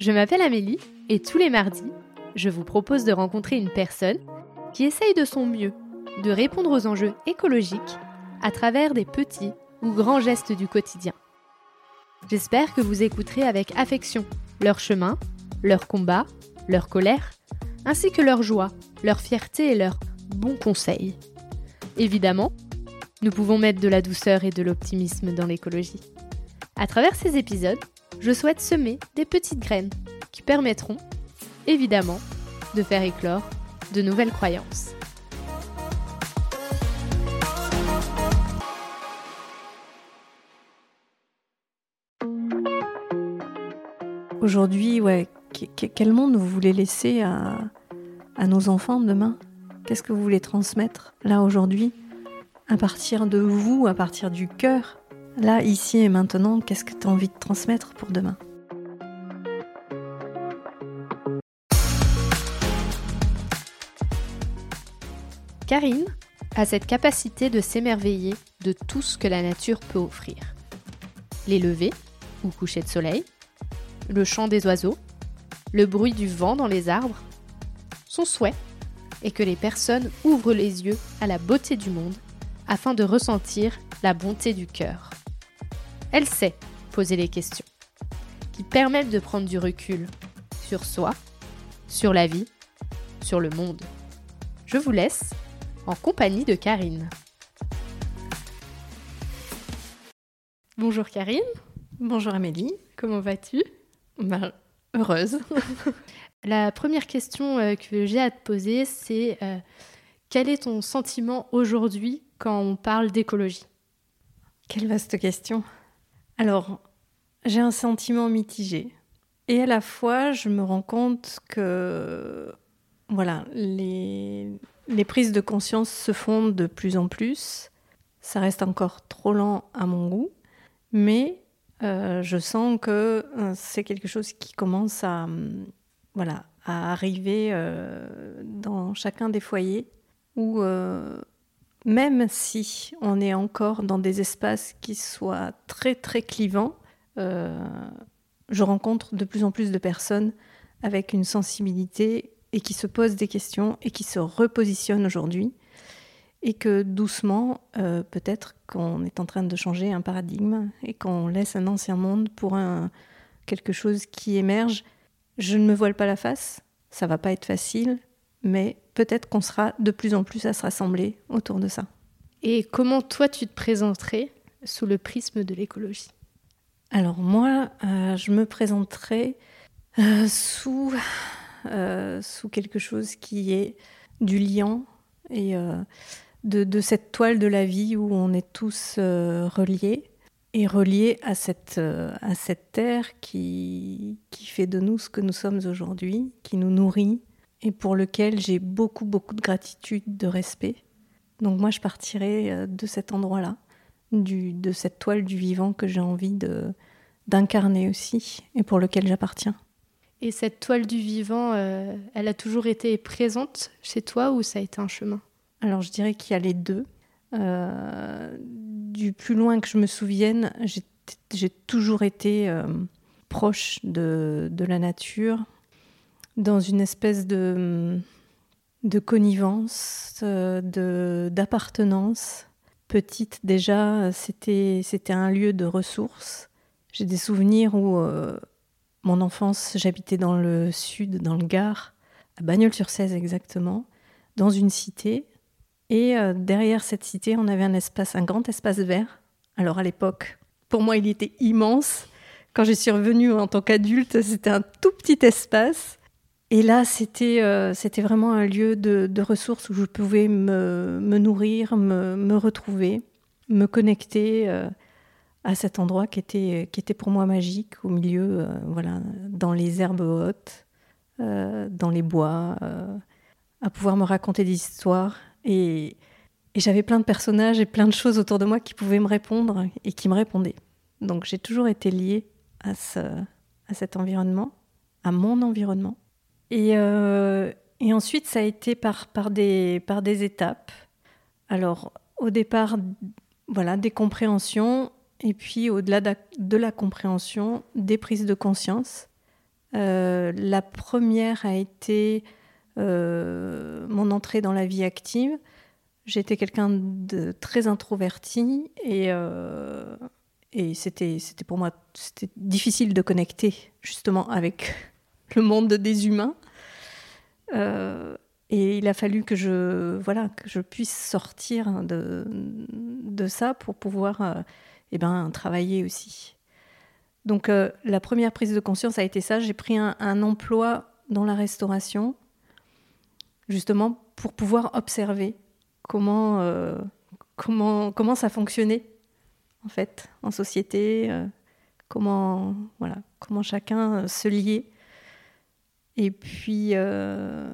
Je m'appelle Amélie et tous les mardis, je vous propose de rencontrer une personne qui essaye de son mieux de répondre aux enjeux écologiques à travers des petits ou grands gestes du quotidien. J'espère que vous écouterez avec affection leur chemin, leur combat, leur colère, ainsi que leur joie, leur fierté et leurs bons conseils. Évidemment, nous pouvons mettre de la douceur et de l'optimisme dans l'écologie. À travers ces épisodes, je souhaite semer des petites graines qui permettront, évidemment, de faire éclore de nouvelles croyances. Aujourd'hui, ouais, quel monde vous voulez laisser à, nos enfants demain? Qu'est-ce que vous voulez transmettre là aujourd'hui? À partir de vous, à partir du cœur? Là, ici et maintenant, qu'est-ce que tu as envie de transmettre pour demain? Karine a cette capacité de s'émerveiller de tout ce que la nature peut offrir. Les levées ou couchers de soleil, le chant des oiseaux, le bruit du vent dans les arbres. Son souhait est que les personnes ouvrent les yeux à la beauté du monde afin de ressentir la bonté du cœur. Elle sait poser les questions qui permettent de prendre du recul sur soi, sur la vie, sur le monde. Je vous laisse en compagnie de Karine. Bonjour Karine. Bonjour Amélie. Comment vas-tu? Ben, heureuse. La première question euh, que j'ai à te poser, c'est euh, quel est ton sentiment aujourd'hui quand on parle d'écologie? Quelle vaste question. Alors, j'ai un sentiment mitigé. Et à la fois, je me rends compte que voilà, les, les prises de conscience se font de plus en plus. Ça reste encore trop lent à mon goût, mais euh, je sens que euh, c'est quelque chose qui commence à, hum, voilà, à arriver euh, dans chacun des foyers où même si on est encore dans des espaces qui soient très très clivants, je rencontre de plus en plus de personnes avec une sensibilité et qui se posent des questions et qui se repositionnent aujourd'hui et que doucement, euh, peut-être qu'on est en train de changer un paradigme et qu'on laisse un ancien monde pour un, quelque chose qui émerge. Je ne me voile pas la face, ça va pas être facile, mais peut-être qu'on sera de plus en plus à se rassembler autour de ça. Et comment toi tu te présenterais sous le prisme de l'écologie? Alors moi, euh, je me présenterais euh, sous, sous quelque chose qui est du liant et de, cette toile de la vie où on est tous euh, reliés et reliés à cette, euh, à cette terre qui, qui fait de nous ce que nous sommes aujourd'hui, qui nous nourrit et pour lequel j'ai beaucoup, beaucoup de gratitude, de respect. Donc moi, je partirai euh, de cet endroit-là, de cette toile du vivant que j'ai envie de, d'incarner aussi et pour lequel j'appartiens. Et cette toile du vivant, elle a toujours été présente chez toi ou ça a été un chemin? Alors je dirais qu'il y a les deux. Euh, du plus loin que je me souvienne, j'ai toujours été euh, proche de, la nature, dans une espèce de, de connivence, euh, d'appartenance. Petite déjà, c'était un lieu de ressources. J'ai des souvenirs où mon enfance, j'habitais dans le sud, dans le Gard, à Bagnols-sur-Cèze exactement, dans une cité et euh, derrière cette cité, on avait un espace, un grand espace vert. Alors à l'époque, pour moi, il était immense. Quand je suis revenue en tant qu'adulte, c'était un tout petit espace. Et là, c'était euh, c'était vraiment un lieu de, ressources où je pouvais me, nourrir, me, retrouver, me connecter euh, à cet endroit qui était, pour moi magique, au milieu, voilà, dans les herbes hautes, dans les bois, à pouvoir me raconter des histoires et, j'avais plein de personnages et plein de choses autour de moi qui pouvaient me répondre et qui me répondaient. Donc j'ai toujours été liée à cet environnement, à mon environnement. Et, euh, et ensuite, ça a été par, des, étapes. Alors, au départ, voilà, des compréhensions, et puis au-delà de la compréhension, des prises de conscience. la première a été mon entrée dans la vie active. J'étais quelqu'un de très introverti et, c'était pour moi difficile de connecter justement avec le monde des humains. Euh, et il a fallu que je, voilà, que je puisse sortir de, de ça pour pouvoir euh, eh ben, travailler aussi. Donc euh, la première prise de conscience a été ça. J'ai pris un, emploi dans la restauration, justement pour pouvoir observer comment, comment, comment ça fonctionnait en fait en société, comment, voilà, comment chacun se liait et puis, euh,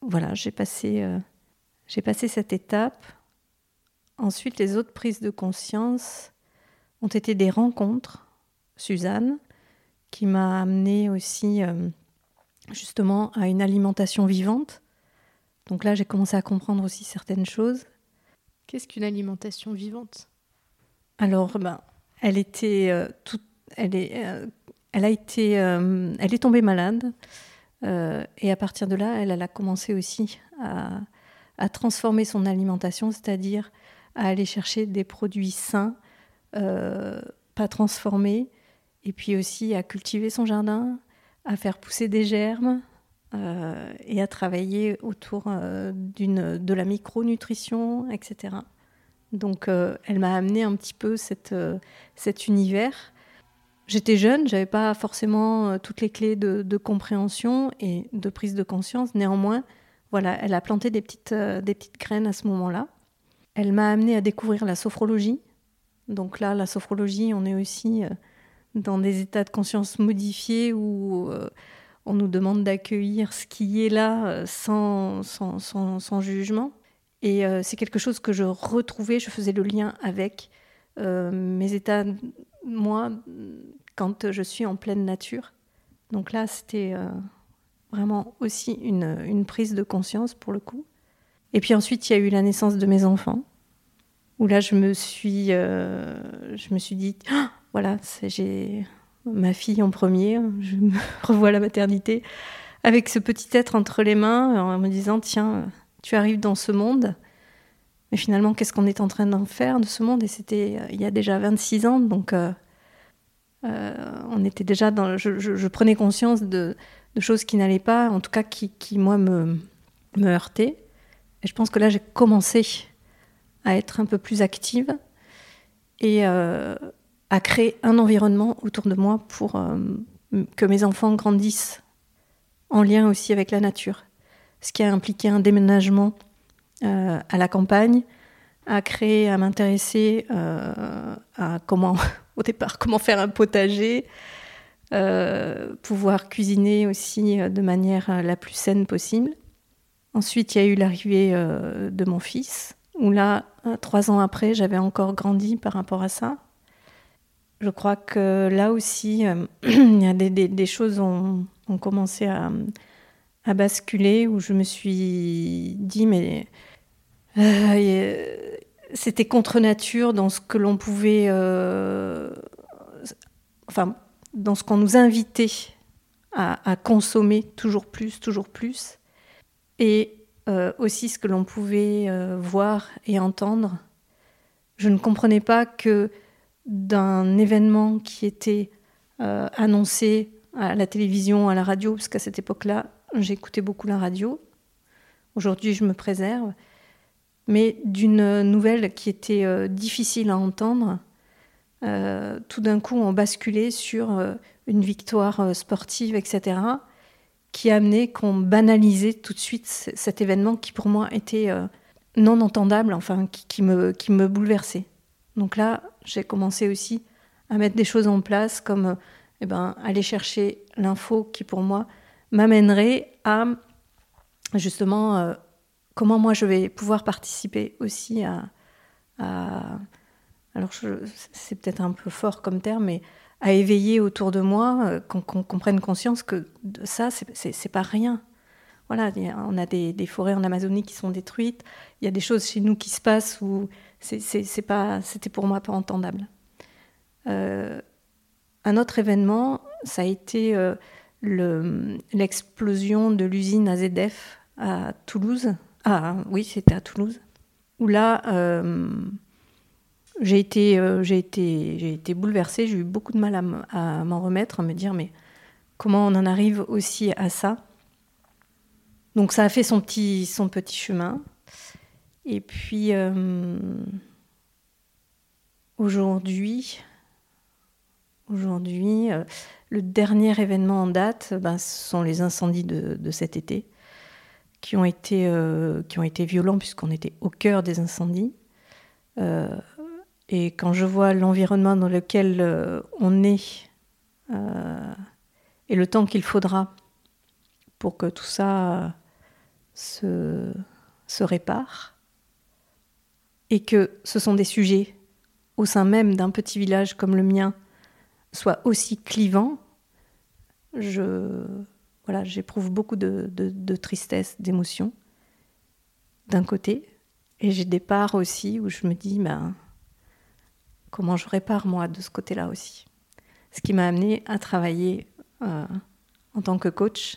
voilà, j'ai passé, euh, j'ai passé cette étape. Ensuite, les autres prises de conscience ont été des rencontres. Suzanne, qui m'a amené aussi euh, justement à une alimentation vivante. Donc là, j'ai commencé à comprendre aussi certaines choses. Qu'est-ce qu'une alimentation vivante? Alors, ben, elle était toute, elle est, elle a été, elle est tombée malade. Euh, et à partir de là, elle, a commencé aussi à, transformer son alimentation, c'est-à-dire à aller chercher des produits sains, euh, pas transformés, et puis aussi à cultiver son jardin, à faire pousser des germes euh, et à travailler autour de la micronutrition, etc. Donc elle m'a amené un petit peu cet univers J'étais jeune, j'avais pas forcément euh, toutes les clés de, compréhension et de prise de conscience. Néanmoins, voilà, elle a planté des petites, euh, des petites graines à ce moment-là. Elle m'a amené à découvrir la sophrologie. Donc là, la sophrologie, on est aussi euh, dans des états de conscience modifiés où on nous demande d'accueillir ce qui est là sans, sans, sans, jugement. Et c'est quelque chose que je retrouvais, je faisais le lien avec mes états, moi, quand je suis en pleine nature. Donc là, c'était euh, vraiment aussi une, prise de conscience pour le coup. Et puis ensuite, il y a eu la naissance de mes enfants, où là, je me suis, euh, je me suis dit, ah, voilà, j'ai ma fille en premier, je me revois à la maternité, avec ce petit être entre les mains, en me disant, tiens, tu arrives dans ce monde, mais finalement, qu'est-ce qu'on est en train d'en faire de ce monde? Et c'était euh, il y a déjà 26 ans, donc euh, on était déjà dans. Je, prenais conscience de, choses qui n'allaient pas, en tout cas qui, moi, me, heurtaient. Et je pense que là, j'ai commencé à être un peu plus active et euh, à créer un environnement autour de moi pour euh, que mes enfants grandissent en lien aussi avec la nature. Ce qui a impliqué un déménagement à la campagne, à créer, à m'intéresser à comment au départ, comment faire un potager, euh, pouvoir cuisiner aussi euh, de manière euh, la plus saine possible. Ensuite, il y a eu l'arrivée de mon fils, où là, trois ans après, j'avais encore grandi par rapport à ça. Je crois que là aussi, y a des, choses ont commencé à, basculer, où je me suis dit, mais c'était contre nature dans ce que l'on pouvait, euh, enfin, dans ce qu'on nous invitait à, consommer toujours plus, toujours plus, et euh, aussi ce que l'on pouvait euh, voir et entendre. Je ne comprenais pas que d'un événement qui était annoncé à la télévision, à la radio, parce qu'à cette époque-là, j'écoutais beaucoup la radio. Aujourd'hui, je me préserve mais d'une nouvelle qui était euh, difficile à entendre. Euh, tout d'un coup, on basculait sur euh, une victoire sportive, etc., qui a amené qu'on banalisait tout de suite cet événement qui, pour moi, était non entendable, enfin, qui, me, qui me bouleversait. Donc là, j'ai commencé aussi à mettre des choses en place, comme eh ben, aller chercher l'info qui, pour moi, m'amènerait à justement comment moi je vais pouvoir participer aussi à, alors c'est peut-être un peu fort comme terme, mais à éveiller autour de moi, euh, qu'on prenne conscience que ça, c'est pas rien. Voilà, on a des, forêts en Amazonie qui sont détruites, il y a des choses chez nous qui se passent où c'est pas, c'était pour moi pas entendable. Euh, un autre événement, ça a été euh, l'explosion de l'usine AZF à Toulouse. Ah oui, c'était à Toulouse. Où là, euh, j'ai été, euh, j'ai été, bouleversée. J'ai eu beaucoup de mal à, m'en remettre, à me dire mais comment on en arrive aussi à ça? Donc ça a fait son petit, son petit chemin. Et puis euh, aujourd'hui, aujourd'hui, le dernier événement en date, ben, ce sont les incendies de, cet été, qui ont été, euh, qui ont été violents puisqu'on était au cœur des incendies. Euh, et quand je vois l'environnement dans lequel euh, on est et le temps qu'il faudra pour que tout ça se, se répare, et que ce sont des sujets au sein même d'un petit village comme le mien, soit aussi clivant, je j'éprouve beaucoup de, tristesse, d'émotion d'un côté, et j'ai des parts aussi où je me dis, ben, comment je répare moi de ce côté-là aussi. Ce qui m'a amené à travailler euh, en tant que coach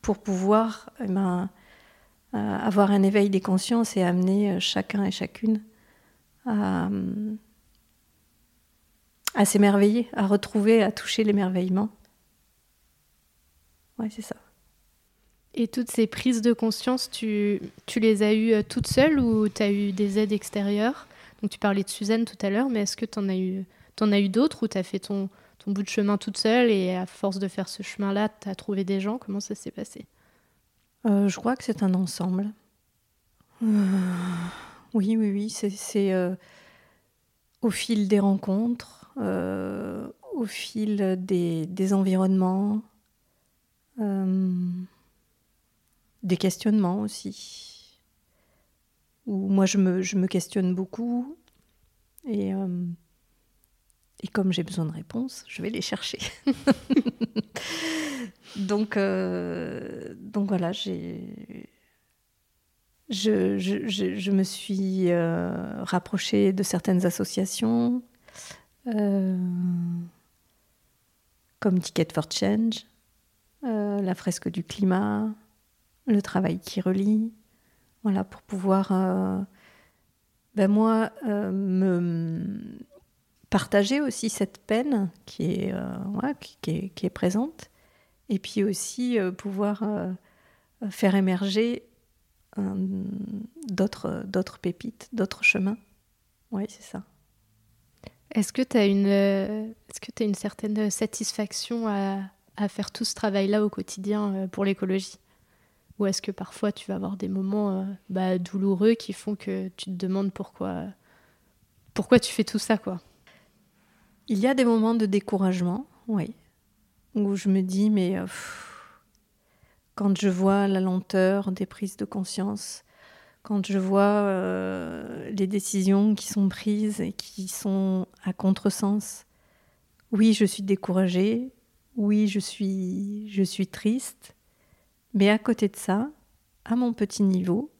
pour pouvoir eh ben, euh, avoir un éveil des consciences et amener euh, chacun et chacune à s'émerveiller, à retrouver, à toucher l'émerveillement. Ouais, c'est ça. Et toutes ces prises de conscience, tu, tu les as eues euh, toutes seules ou tu as eu des aides extérieures? Donc tu parlais de Suzanne tout à l'heure, mais est-ce que tu en as eu, en as eu d'autres ou tu as fait ton, ton bout de chemin toute seule et à force de faire ce chemin-là, tu as trouvé des gens? Comment ça s'est passé? Euh, Je crois que c'est un ensemble. Euh, oui, oui, oui, c'est au fil des rencontres, euh, au fil des, environnements, euh, des questionnements aussi. Où moi, je me, questionne beaucoup. Et, euh, et comme j'ai besoin de réponses, je vais les chercher. donc, donc voilà, j'ai je, je, je, me suis rapprochée de certaines associations, euh, comme Ticket for Change, euh, la fresque du climat, le travail qui relie, voilà, pour pouvoir, euh, ben moi, me partager aussi cette peine qui est, qui, est, qui, est, présente, et puis aussi pouvoir faire émerger d'autres pépites, d'autres chemins. Oui, c'est ça. Est-ce que tu une, euh, que as une certaine satisfaction à, à faire tout ce travail-là au quotidien euh, pour l'écologie? Ou est-ce que parfois tu vas avoir des moments euh, bah, douloureux qui font que tu te demandes pourquoi, pourquoi tu fais tout ça quoi? Il y a des moments de découragement, oui, où je me dis, mais quand je vois la lenteur des prises de conscience, quand je vois euh, les décisions qui sont prises et qui sont à contresens. Oui, je suis découragée, oui, je suis, je suis triste, mais à côté de ça, à mon petit niveau,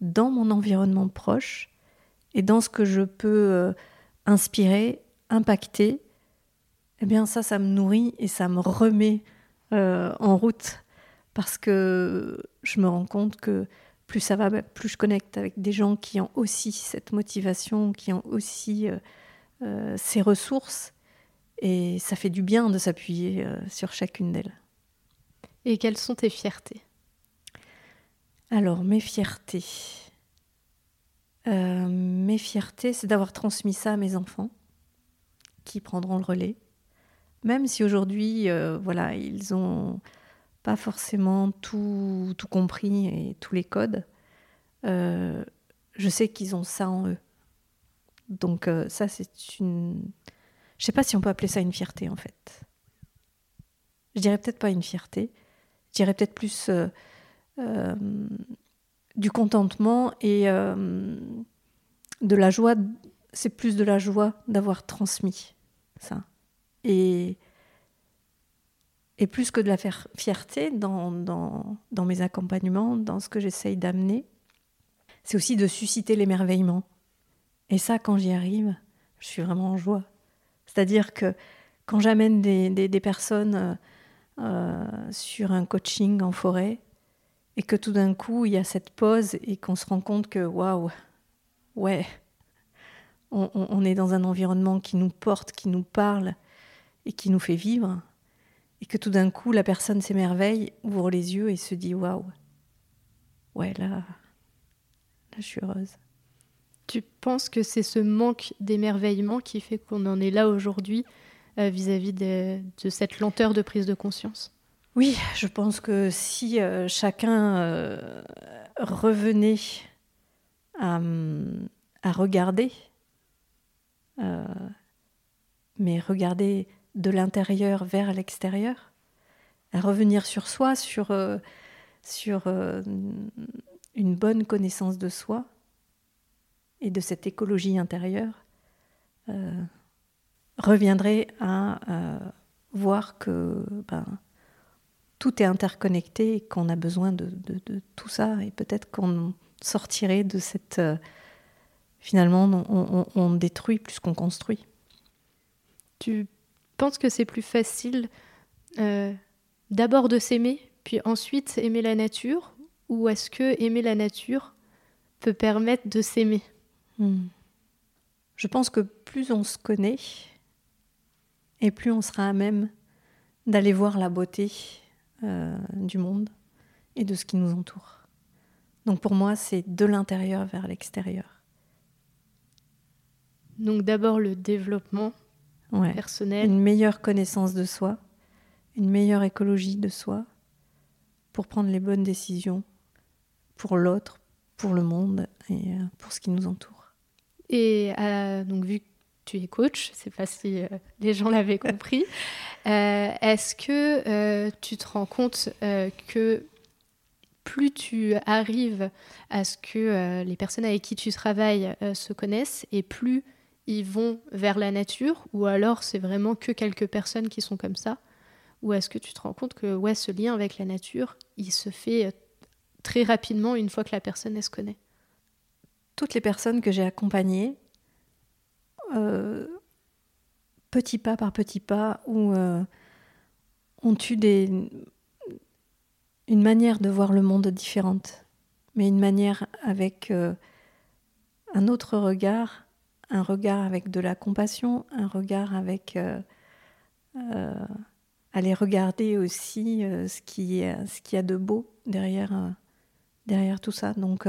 dans mon environnement proche et dans ce que je peux euh, inspirer, impacter, eh bien ça, ça me nourrit et ça me remet euh, en route parce que je me rends compte que plus ça va, bah, plus je connecte avec des gens qui ont aussi cette motivation, qui ont aussi euh, ces ressources. Et ça fait du bien de s'appuyer euh, sur chacune d'elles. Et quelles sont tes fiertés? Alors, mes fiertés. mes fiertés, c'est d'avoir transmis ça à mes enfants, qui prendront le relais. Même si aujourd'hui, voilà, ils ont pas forcément tout, tout compris et tous les codes, euh, je sais qu'ils ont ça en eux. Donc euh, ça, c'est une... Je sais pas si on peut appeler ça une fierté, en fait. Je dirais peut-être pas une fierté, je dirais peut-être plus euh, du contentement et de la joie. C'est plus de la joie d'avoir transmis ça. Et et plus que de la fierté dans, dans, dans mes accompagnements, dans ce que j'essaye d'amener, c'est aussi de susciter l'émerveillement. Et ça, quand j'y arrive, je suis vraiment en joie. C'est-à-dire que quand j'amène des, personnes sur un coaching en forêt et que tout d'un coup il y a cette pause et qu'on se rend compte que waouh, ouais, on, est dans un environnement qui nous porte, qui nous parle et qui nous fait vivre, et que tout d'un coup la personne s'émerveille, ouvre les yeux et se dit waouh, ouais là, là je suis heureuse. Tu penses que c'est ce manque d'émerveillement qui fait qu'on en est là aujourd'hui euh, vis-à-vis de, cette lenteur de prise de conscience? Oui, je pense que si euh, chacun euh, revenait à, regarder mais regarder de l'intérieur vers l'extérieur, à revenir sur soi, sur, une bonne connaissance de soi et de cette écologie intérieure, reviendrait à voir que ben, tout est interconnecté et qu'on a besoin de, tout ça. Et peut-être qu'on sortirait de cette finalement, on, détruit plus qu'on construit. Tu penses que c'est plus facile euh, d'abord de s'aimer, puis ensuite aimer la nature? Ou est-ce que aimer la nature peut permettre de s'aimer? Hmm. Je pense que plus on se connaît, et plus on sera à même d'aller voir la beauté euh, du monde et de ce qui nous entoure. Donc pour moi, c'est de l'intérieur vers l'extérieur. Donc d'abord le développement personnel. Une meilleure connaissance de soi, une meilleure écologie de soi pour prendre les bonnes décisions pour l'autre, pour le monde et euh, pour ce qui nous entoure. Et euh, donc vu que tu es coach, c'est pas si euh, les gens l'avaient compris, est-ce que tu te rends compte que plus tu arrives à ce que les personnes avec qui tu travailles se connaissent et plus ils vont vers la nature ou alors c'est vraiment que quelques personnes qui sont comme ça? Ou est-ce que tu te rends compte que ouais, ce lien avec la nature, il se fait euh, très rapidement une fois que la personne elle se connaît? Toutes les personnes que j'ai accompagnées, euh, petit pas par petit pas, ou euh, ont eu des, une manière de voir le monde différente, mais une manière avec un autre regard un regard avec de la compassion, un regard avec euh, euh, aller regarder aussi euh, ce qui ce qu'il y a de beau derrière derrière tout ça. Donc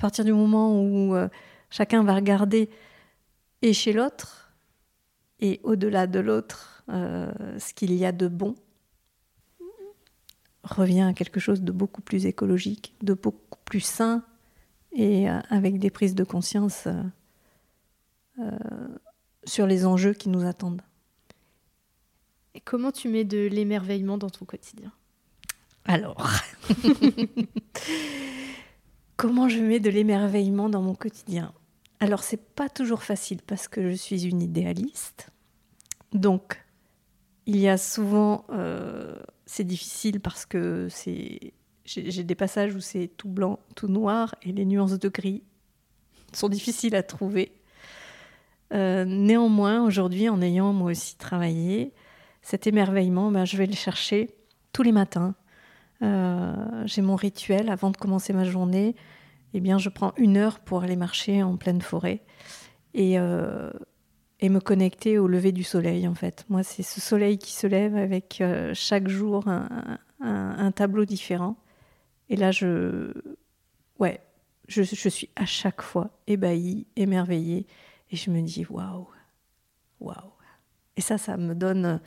à partir du moment où chacun va regarder et chez l'autre et au-delà de l'autre ce qu'il y a de bon revient à quelque chose de beaucoup plus écologique, de beaucoup plus sain et avec des prises de conscience euh, sur les enjeux qui nous attendent. Et comment tu mets de l'émerveillement dans ton quotidien? Alors, comment je mets de l'émerveillement dans mon quotidien Alors, c'est pas toujours facile parce que je suis une idéaliste. Donc, il y a souvent, euh, c'est difficile parce que c'est, j'ai des passages où c'est tout blanc, tout noir et les nuances de gris sont difficiles à trouver. Euh, néanmoins, aujourd'hui, en ayant moi aussi travaillé, cet émerveillement, ben, je vais le chercher tous les matins. Euh, j'ai mon rituel avant de commencer ma journée. Eh bien, je prends une heure pour aller marcher en pleine forêt et, euh, et me connecter au lever du soleil. En fait, moi, c'est ce soleil qui se lève avec chaque jour un, un, tableau différent. Et là, je, ouais, je, je suis à chaque fois ébahie, émerveillée. Et je me dis, waouh, waouh. Et ça, ça me donne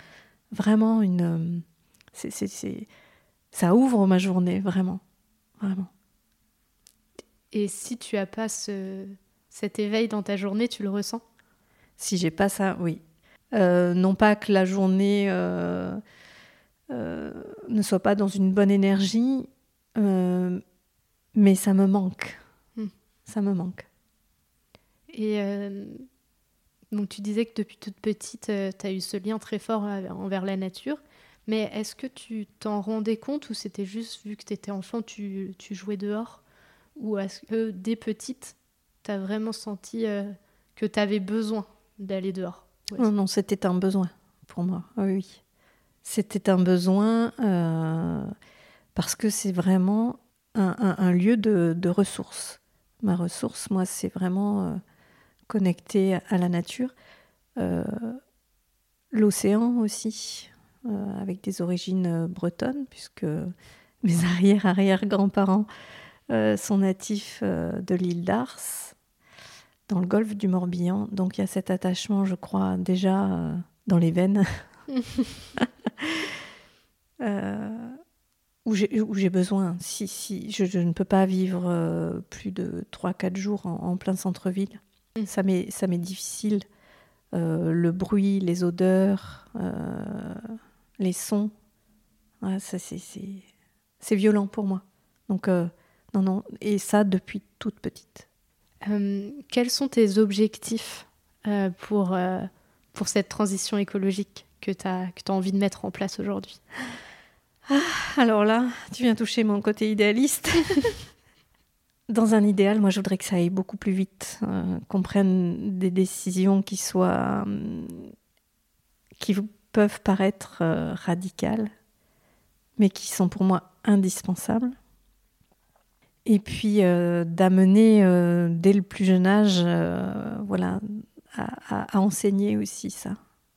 vraiment une. c'est, ça ouvre ma journée, vraiment. Vraiment. Et si tu as pas ce, cet éveil dans ta journée, tu le ressens? Si j'ai pas ça, oui. Euh, non pas que la journée euh, euh, ne soit pas dans une bonne énergie, mais ça me manque. Hmm. Ça me manque. Et donc tu disais que depuis toute petite, tu as eu ce lien très fort envers la nature. Mais est-ce que tu t'en rendais compte ou c'était juste vu que tu étais enfant, tu, tu, jouais dehors Ou est-ce que dès petite, tu as vraiment senti que tu avais besoin d'aller dehors? Non, non, c'était un besoin pour moi. oui. C'était un besoin parce que c'est vraiment un, lieu de, ressources. Ma ressource, moi, c'est vraiment connecté à la nature. L'océan aussi, avec des origines bretonnes, puisque mes arrière-arrière-grands-parents sont natifs de l'île d'Ars dans le golfe du Morbihan. Donc il y a cet attachement, je crois, déjà euh, dans les veines. euh, où j'ai besoin. Si, si, je, ne peux pas vivre euh, plus de 3-4 jours en, plein centre-ville. Mm. Ça m'est difficile. Euh, le bruit, les odeurs, les sons, c'est violent pour moi. Donc, non, non. Et ça depuis toute petite. Euh, quels sont tes objectifs euh, pour, euh, pour cette transition écologique que tu as, que as envie de mettre en place aujourd'hui? Ah, Alors là, tu viens toucher mon côté idéaliste. Dans un idéal, moi, je voudrais que ça aille beaucoup plus vite, qu'on prenne des décisions qui soient. qui peuvent paraître radicales, mais qui sont pour moi indispensables et puis euh, d'amener euh, dès le plus jeune âge, euh, voilà, à, enseigner aussi ça,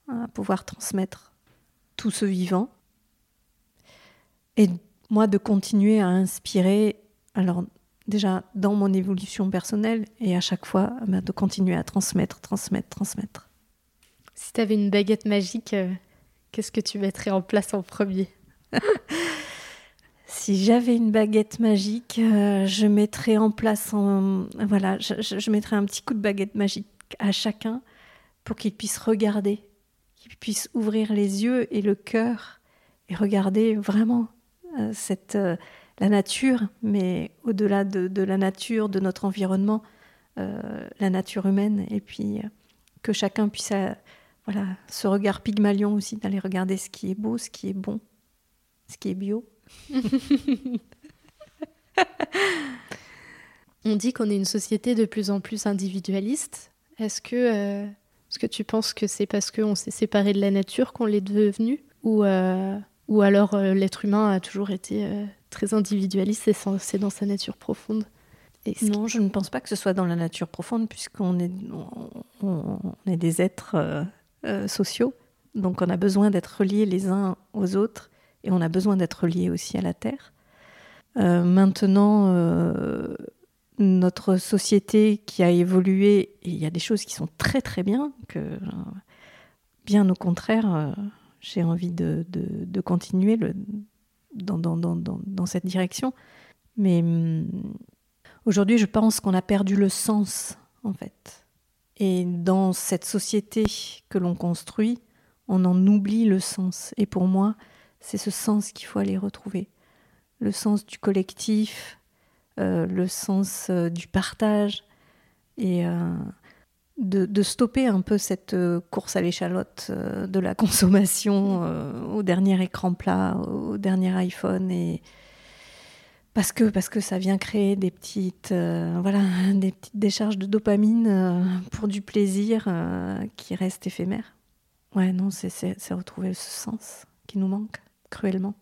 à pouvoir transmettre tout ce vivant. Et moi de continuer à inspirer, alors déjà dans mon évolution personnelle et à chaque fois bah, de continuer à transmettre, transmettre, transmettre. Si tu avais une baguette magique, qu'est-ce que tu mettrais en place en premier Si j'avais une baguette magique, euh, je mettrais en place, voilà, je, mettrais un petit coup de baguette magique à chacun pour qu'il puisse regarder, qu'il puisse ouvrir les yeux et le cœur et regarder vraiment euh, cette, euh, la nature, mais au-delà de, la nature, de notre environnement, la nature humaine, et puis que chacun puisse, voilà, ce regard pygmalion aussi, d'aller regarder ce qui est beau, ce qui est bon, ce qui est bio. On dit qu'on est une société de plus en plus individualiste. Est-ce que, euh, ce que tu penses que c'est parce qu'on s'est séparé de la nature qu'on l'est devenu ou, euh, ou alors euh, l'être humain a toujours été très individualiste et c'est dans sa nature profonde? Non, je ne pense pas que ce soit dans la nature profonde puisqu'on est, on est des êtres sociaux. Donc on a besoin d'être reliés les uns aux autres et on a besoin d'être lié aussi à la Terre. Euh, maintenant, euh, notre société qui a évolué, il y a des choses qui sont très très bien, que bien au contraire, euh, j'ai envie de, continuer dans, cette direction. Mais hum, aujourd'hui, je pense qu'on a perdu le sens, en fait. Et dans cette société que l'on construit, on en oublie le sens. Et pour moi, c'est ce sens qu'il faut aller retrouver. Le sens du collectif, euh, le sens euh, du partage et euh, de, stopper un peu cette course à l'échalote de la consommation au dernier écran plat, au dernier iPhone et parce que parce que ça vient créer des petites voilà des petites décharges de dopamine pour du plaisir qui reste éphémère. Ouais non c'est retrouver ce sens qui nous manque cruellement.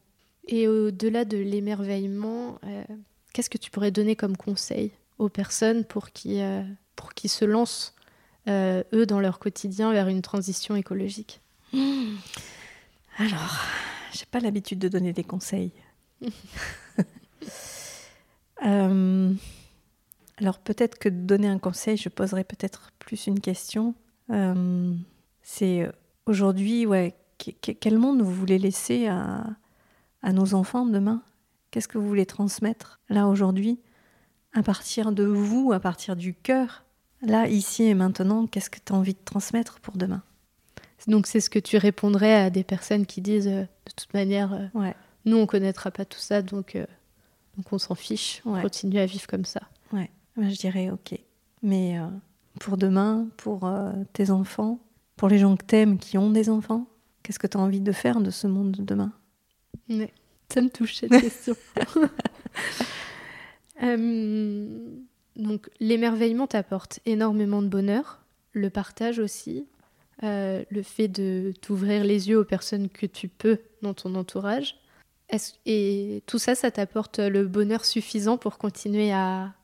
Et au-delà de l'émerveillement, euh, qu'est-ce que tu pourrais donner comme conseil aux personnes pour qui, euh, pour qui se lancent, euh, eux, dans leur quotidien vers une transition écologique? Mmh. Alors, j'ai pas l'habitude de donner des conseils. alors peut-être que donner un conseil, je poserais peut-être plus une question. C'est aujourd'hui, ouais, quel monde vous voulez laisser à, nos enfants demain? Qu'est-ce que vous voulez transmettre là aujourd'hui? À partir de vous, à partir du cœur, là, ici et maintenant, qu'est-ce que tu as envie de transmettre pour demain? Donc c'est ce que tu répondrais à des personnes qui disent euh, de toute manière, euh, ouais. nous on connaîtra pas tout ça, donc, euh, donc on s'en fiche, on continue à vivre comme ça. Ouais, je dirais ok. Mais pour demain, pour tes enfants, pour les gens que t'aimes qui ont des enfants, Qu'est-ce que tu as envie de faire de ce monde de demain? Ça me touche cette question. Euh, donc l'émerveillement t'apporte énormément de bonheur, le partage aussi. le fait de t'ouvrir les yeux aux personnes que tu peux dans ton entourage. Et tout ça, ça t'apporte le bonheur suffisant pour continuer à,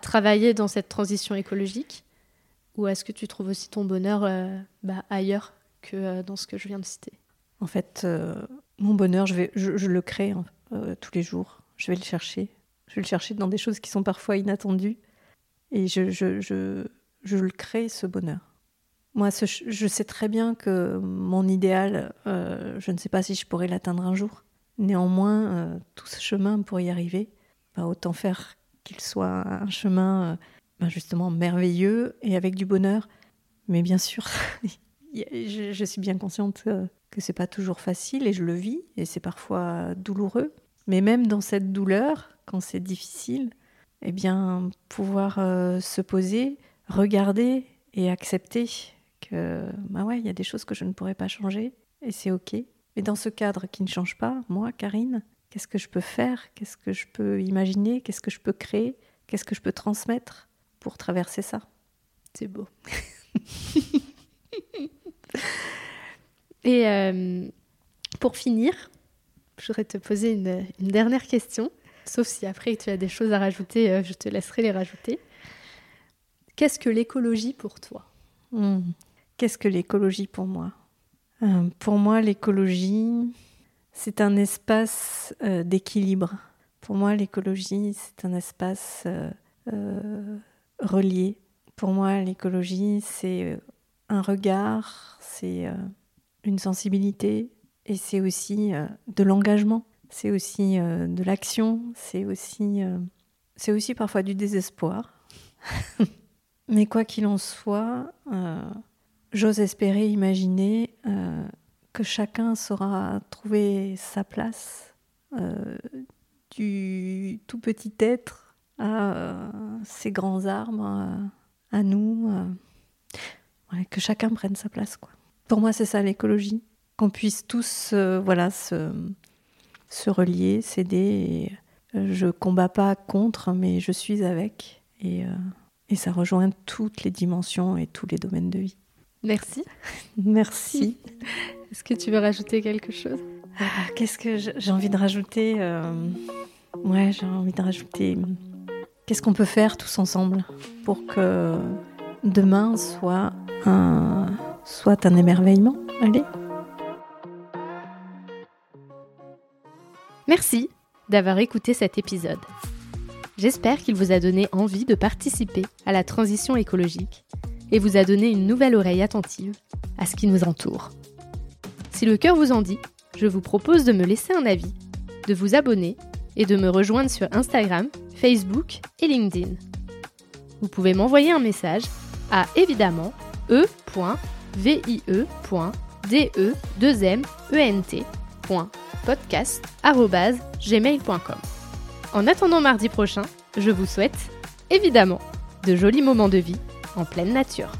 travailler dans cette transition écologique? Ou est-ce que tu trouves aussi ton bonheur bah, ailleurs que dans ce que je viens de citer? En fait, mon bonheur, je, le crée tous les jours. Je vais le chercher. Je vais le chercher dans des choses qui sont parfois inattendues. Et je, le crée, ce bonheur. Moi, je sais très bien que mon idéal, euh, je ne sais pas si je pourrais l'atteindre un jour. Néanmoins, euh, tout ce chemin pour y arriver, bah, autant faire qu'il soit un chemin euh, bah, justement merveilleux et avec du bonheur. Mais bien sûr, je, suis bien consciente que c'est pas toujours facile et je le vis et c'est parfois douloureux. Mais même dans cette douleur, quand c'est difficile, eh bien, pouvoir euh, se poser, regarder et accepter que, bah ouais, y a des choses que je ne pourrais pas changer et c'est ok. Mais dans ce cadre qui ne change pas, moi, Karine, qu'est-ce que je peux faire? Qu'est-ce que je peux imaginer? Qu'est-ce que je peux créer? Qu'est-ce que je peux transmettre pour traverser ça? C'est beau. et euh, pour finir, je voudrais te poser une, dernière question, sauf si après tu as des choses à rajouter, euh, je te laisserai les rajouter. Qu'est-ce que l'écologie pour toi? Hmm. Qu'est-ce que l'écologie pour moi? Euh, Pour moi, l'écologie, c'est un espace euh, d'équilibre. Pour moi, l'écologie, c'est un espace relié. Pour moi, l'écologie, c'est un regard, c'est une sensibilité, et c'est aussi euh, de l'engagement, c'est aussi euh, de l'action, c'est aussi, euh, c'est aussi parfois du désespoir. Mais quoi qu'il en soit, j'ose espérer, imaginer que chacun saura trouver sa place du tout petit être à ces grands arbres, à nous, que chacun prenne sa place. Pour moi, c'est ça l'écologie qu'on puisse tous euh, voilà, se, se relier, s'aider. Euh, je combats pas contre, mais je suis avec. Euh, et ça rejoint toutes les dimensions et tous les domaines de vie. Merci. Merci. Est-ce que tu veux rajouter quelque chose? Ah, Qu'est-ce que j'ai envie de rajouter Ouais, j'ai envie de rajouter. Qu'est-ce qu'on peut faire tous ensemble pour que demain soit un, soit un émerveillement? Allez Merci d'avoir écouté cet épisode. J'espère qu'il vous a donné envie de participer à la transition écologique et vous a donné une nouvelle oreille attentive à ce qui nous entoure. Si le cœur vous en dit, je vous propose de me laisser un avis, de vous abonner et de me rejoindre sur Instagram, Facebook et LinkedIn. Vous pouvez m'envoyer un message à évidemment e.vie.de2ment podcast.gmail.com. En attendant mardi prochain, je vous souhaite, évidemment, de jolis moments de vie en pleine nature.